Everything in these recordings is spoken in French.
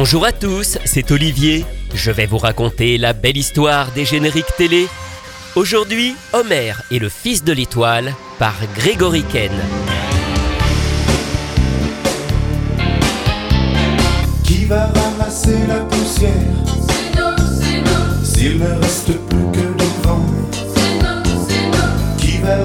Bonjour à tous, c'est Olivier. Je vais vous raconter la belle histoire des génériques télé. Aujourd'hui, Homer et le fils de l'étoile par Grégory Ken. Qui va ramasser la poussière? C'est nous, c'est nous, S'il ne reste plus que du vent c'est nous, c'est nous, Qui va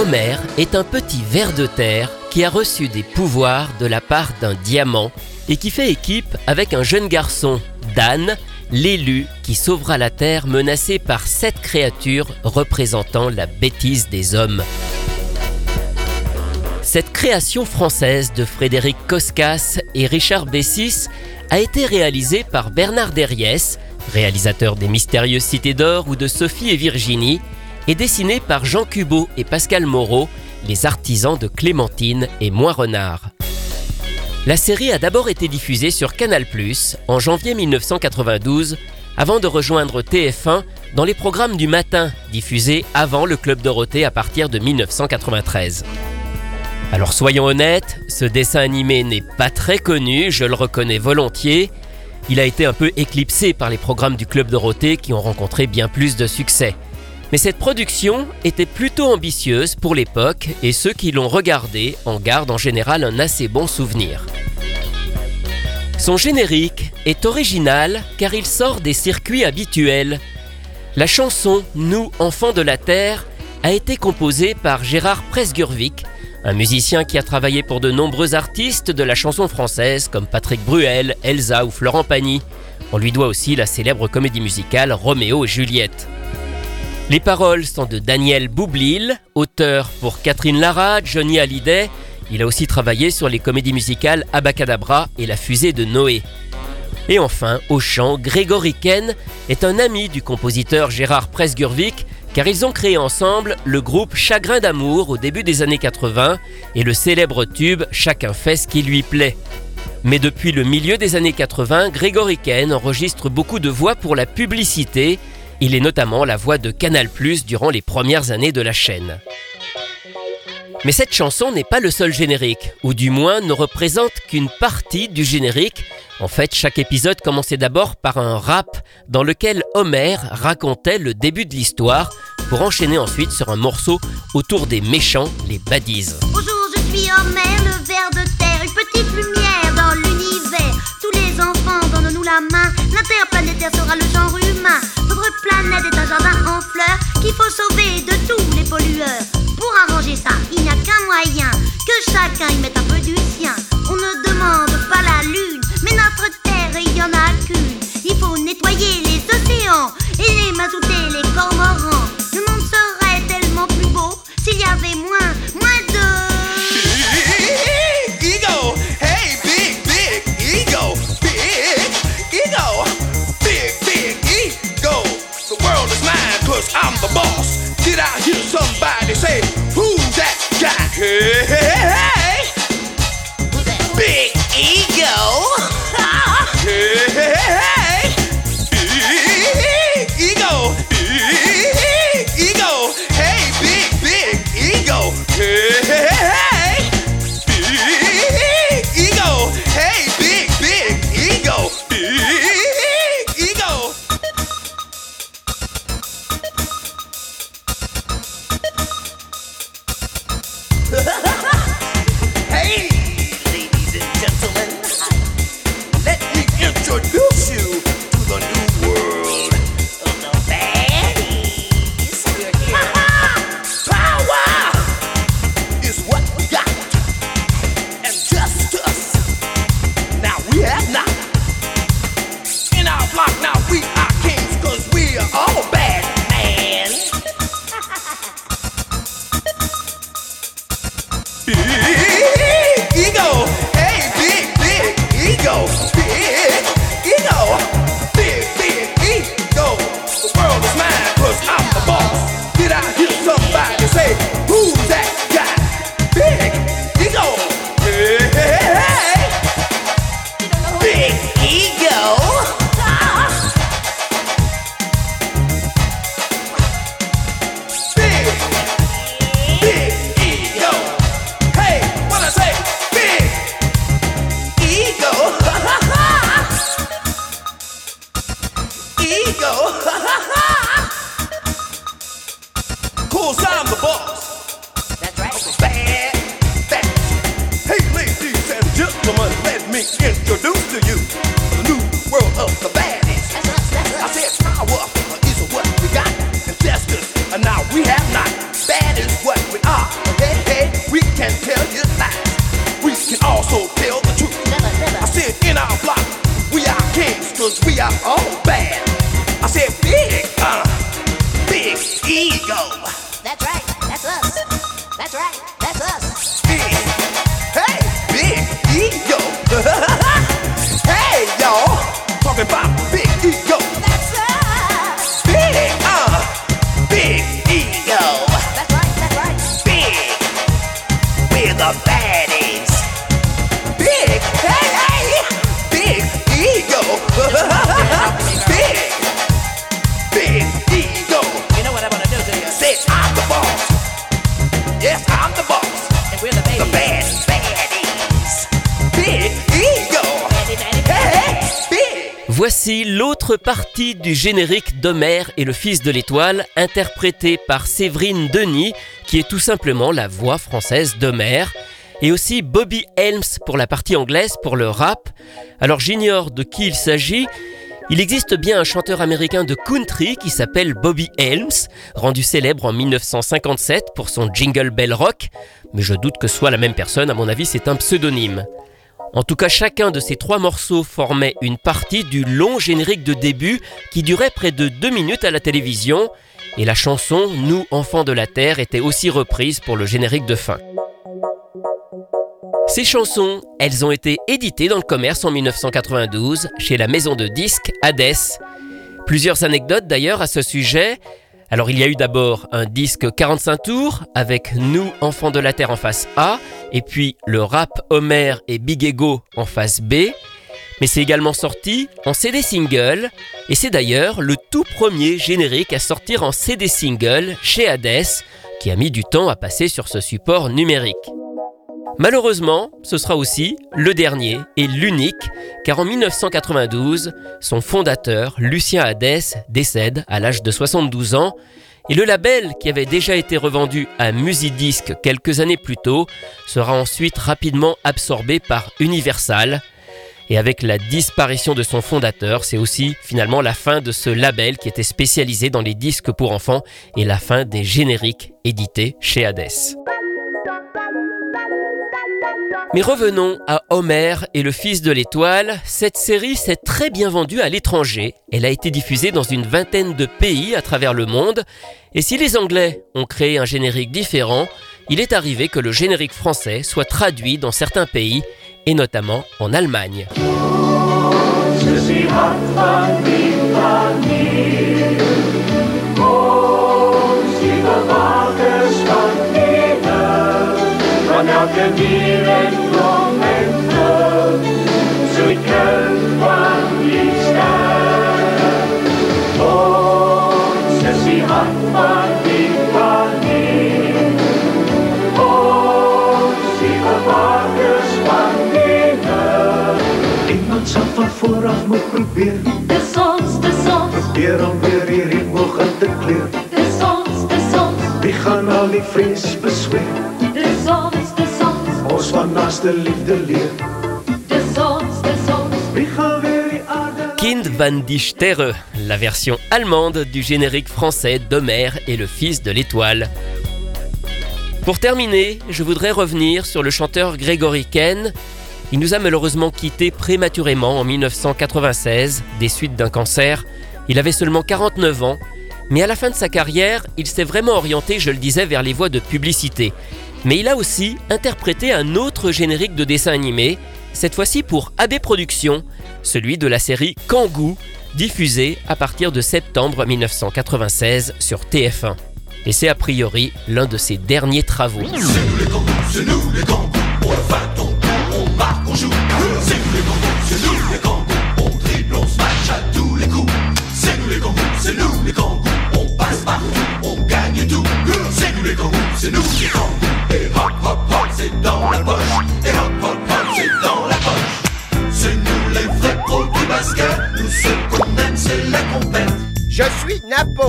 Homer est un petit ver de terre qui a reçu des pouvoirs de la part d'un diamant et qui fait équipe avec un jeune garçon, Dan, l'élu qui sauvera la Terre menacée par sept créatures représentant la bêtise des hommes. Cette création française de Frédéric Coscas et Richard Bessis a été réalisée par Bernard Derriès, réalisateur des Mystérieuses Cités d'Or ou de Sophie et Virginie, et dessinée par Jean Cubot et Pascal Moreau, les artisans de Clémentine et Moins Renard. La série a d'abord été diffusée sur Canal+, en janvier 1992, avant de rejoindre TF1 dans les programmes du matin diffusés avant le Club Dorothée à partir de 1993. Alors soyons honnêtes, ce dessin animé n'est pas très connu, je le reconnais volontiers. Il a été un peu éclipsé par les programmes du Club Dorothée qui ont rencontré bien plus de succès. Mais cette production était plutôt ambitieuse pour l'époque et ceux qui l'ont regardé en gardent en général un assez bon souvenir. Son générique est original car il sort des circuits habituels. La chanson Nous, enfants de la Terre a été composée par Gérard Presgurvic, un musicien qui a travaillé pour de nombreux artistes de la chanson française comme Patrick Bruel, Elsa ou Florent Pagny, On lui doit aussi la célèbre comédie musicale Roméo et Juliette. Les paroles sont de Daniel Boublil, auteur pour Catherine Lara, Johnny Hallyday. Il a aussi travaillé sur les comédies musicales Abacadabra et La fusée de Noé. Et enfin, au chant, Grégory Ken est un ami du compositeur Gérard Presgurvic car ils ont créé ensemble le groupe Chagrin d'amour au début des années 80 et le célèbre tube Chacun fait ce qui lui plaît. Mais depuis le milieu des années 80, Grégory Ken enregistre beaucoup de voix pour la publicité. Il est notamment la voix de Canal ⁇ durant les premières années de la chaîne. Mais cette chanson n'est pas le seul générique, ou du moins ne représente qu'une partie du générique. En fait, chaque épisode commençait d'abord par un rap dans lequel Homer racontait le début de l'histoire pour enchaîner ensuite sur un morceau autour des méchants, les baddies. Bonjour, je suis Homer, le ver de terre, une petite lumière dans l'univers. Tous les enfants, donnent-nous la main. Sera le planète est un jardin en fleurs qu'il faut sauver de tous les pollueurs. Pour arranger ça, il n'y a qu'un moyen, que chacun y mette un peu du sien. On ne demande pas la lune, mais notre terre, il y en a qu'une. Il faut nettoyer les océans et les mazouter les cormorans. I hear somebody say, Who's that guy? Hey, Big we're the The baddies. Big. Voici l'autre partie du générique d'Homer et le Fils de l'Étoile, interprétée par Séverine Denis, qui est tout simplement la voix française d'Homer, et aussi Bobby Helms pour la partie anglaise, pour le rap. Alors j'ignore de qui il s'agit. Il existe bien un chanteur américain de country qui s'appelle Bobby Helms, rendu célèbre en 1957 pour son Jingle Bell Rock, mais je doute que ce soit la même personne, à mon avis c'est un pseudonyme. En tout cas, chacun de ces trois morceaux formait une partie du long générique de début qui durait près de deux minutes à la télévision, et la chanson Nous, enfants de la Terre était aussi reprise pour le générique de fin. Ces chansons, elles ont été éditées dans le commerce en 1992 chez la maison de disques Hades. Plusieurs anecdotes d'ailleurs à ce sujet. Alors il y a eu d'abord un disque 45 tours avec Nous, enfants de la Terre en face A, et puis le rap Homer et Big Ego en face B. Mais c'est également sorti en CD single, et c'est d'ailleurs le tout premier générique à sortir en CD single chez Hades, qui a mis du temps à passer sur ce support numérique. Malheureusement, ce sera aussi le dernier et l'unique, car en 1992, son fondateur, Lucien Hadès, décède à l'âge de 72 ans, et le label, qui avait déjà été revendu à Musidisc quelques années plus tôt, sera ensuite rapidement absorbé par Universal. Et avec la disparition de son fondateur, c'est aussi finalement la fin de ce label qui était spécialisé dans les disques pour enfants et la fin des génériques édités chez Hades. Mais revenons à Homer et le fils de l'étoile. Cette série s'est très bien vendue à l'étranger. Elle a été diffusée dans une vingtaine de pays à travers le monde. Et si les Anglais ont créé un générique différent, il est arrivé que le générique français soit traduit dans certains pays, et notamment en Allemagne. elke muur en blom en vrou, so die kind van die ster. Ons is die hart van die planeet, ons die bewakers van die nou. Iemand sal van vooraf moet probeer, dis ons, dis ons, probeer om weer die reënboog in te kleur. Dis ons, dis ons, wie gaan al die vrees besweer? Dis ons. Kind van die Sterre, la version allemande du générique français d'Homer et le fils de l'étoile. Pour terminer, je voudrais revenir sur le chanteur Gregory Ken. Il nous a malheureusement quittés prématurément en 1996 des suites d'un cancer. Il avait seulement 49 ans, mais à la fin de sa carrière, il s'est vraiment orienté, je le disais, vers les voies de publicité. Mais il a aussi interprété un autre générique de dessin animé, cette fois-ci pour AB Productions, celui de la série Kangoo, diffusée à partir de septembre 1996 sur TF1. Et c'est a priori l'un de ses derniers travaux.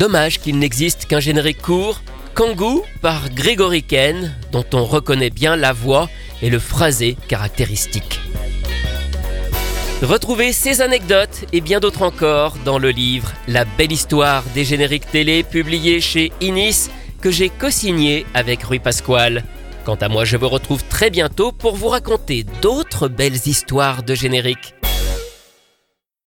Dommage qu'il n'existe qu'un générique court, Kangoo par Gregory Ken, dont on reconnaît bien la voix et le phrasé caractéristique. Retrouvez ces anecdotes et bien d'autres encore dans le livre La belle histoire des génériques télé publié chez Inis que j'ai co-signé avec Rui Pasquale. Quant à moi, je vous retrouve très bientôt pour vous raconter d'autres belles histoires de génériques.